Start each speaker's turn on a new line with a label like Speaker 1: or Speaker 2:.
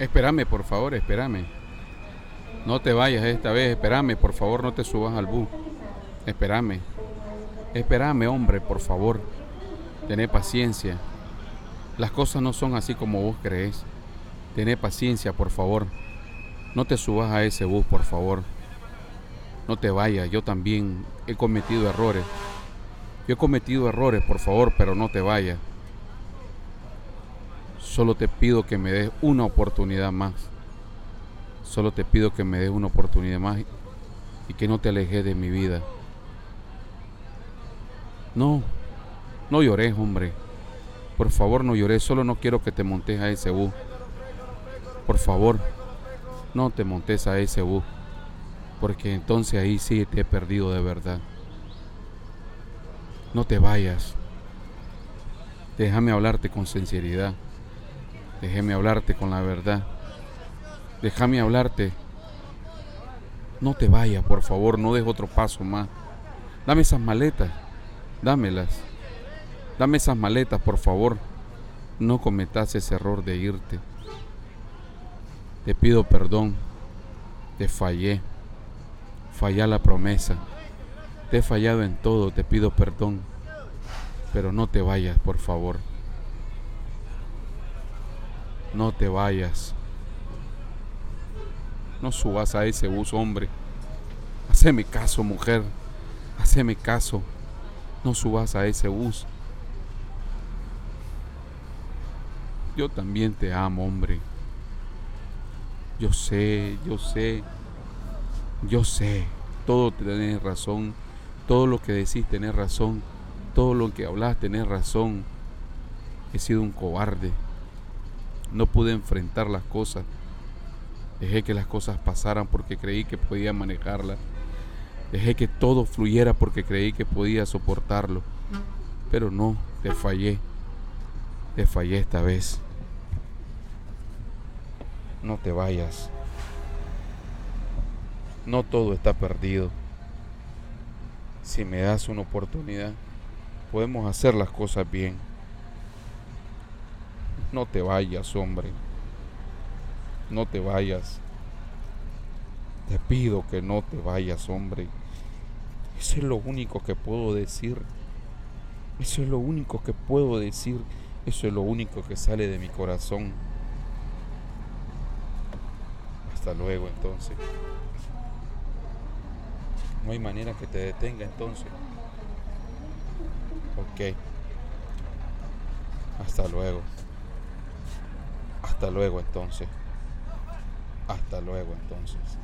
Speaker 1: Espérame, por favor, espérame. No te vayas esta vez, espérame, por favor, no te subas al bus. Espérame. Espérame, hombre, por favor. Tené paciencia. Las cosas no son así como vos crees. Tené paciencia, por favor. No te subas a ese bus, por favor. No te vayas, yo también he cometido errores. Yo he cometido errores, por favor, pero no te vayas. Solo te pido que me des una oportunidad más. Solo te pido que me des una oportunidad más y que no te alejes de mi vida. No, no llores, hombre. Por favor, no llores. Solo no quiero que te montes a ese bus. Por favor, no te montes a ese bus. Porque entonces ahí sí te he perdido de verdad. No te vayas. Déjame hablarte con sinceridad. Déjame hablarte con la verdad. Déjame hablarte. No te vayas, por favor, no des otro paso más. Dame esas maletas. Dámelas. Dame esas maletas, por favor. No cometas ese error de irte. Te pido perdón. Te fallé. Fallé la promesa. Te he fallado en todo, te pido perdón. Pero no te vayas, por favor. No te vayas. No subas a ese bus, hombre. Haceme caso, mujer. Haceme caso. No subas a ese bus. Yo también te amo, hombre. Yo sé, yo sé. Yo sé. Todo tenés razón. Todo lo que decís tenés razón. Todo lo que hablas tenés razón. He sido un cobarde. No pude enfrentar las cosas. Dejé que las cosas pasaran porque creí que podía manejarlas. Dejé que todo fluyera porque creí que podía soportarlo. Pero no, te fallé. Te fallé esta vez. No te vayas. No todo está perdido. Si me das una oportunidad, podemos hacer las cosas bien. No te vayas, hombre. No te vayas. Te pido que no te vayas, hombre. Eso es lo único que puedo decir. Eso es lo único que puedo decir. Eso es lo único que sale de mi corazón. Hasta luego entonces. No hay manera que te detenga entonces. Ok. Hasta luego. Hasta luego entonces. Hasta luego entonces.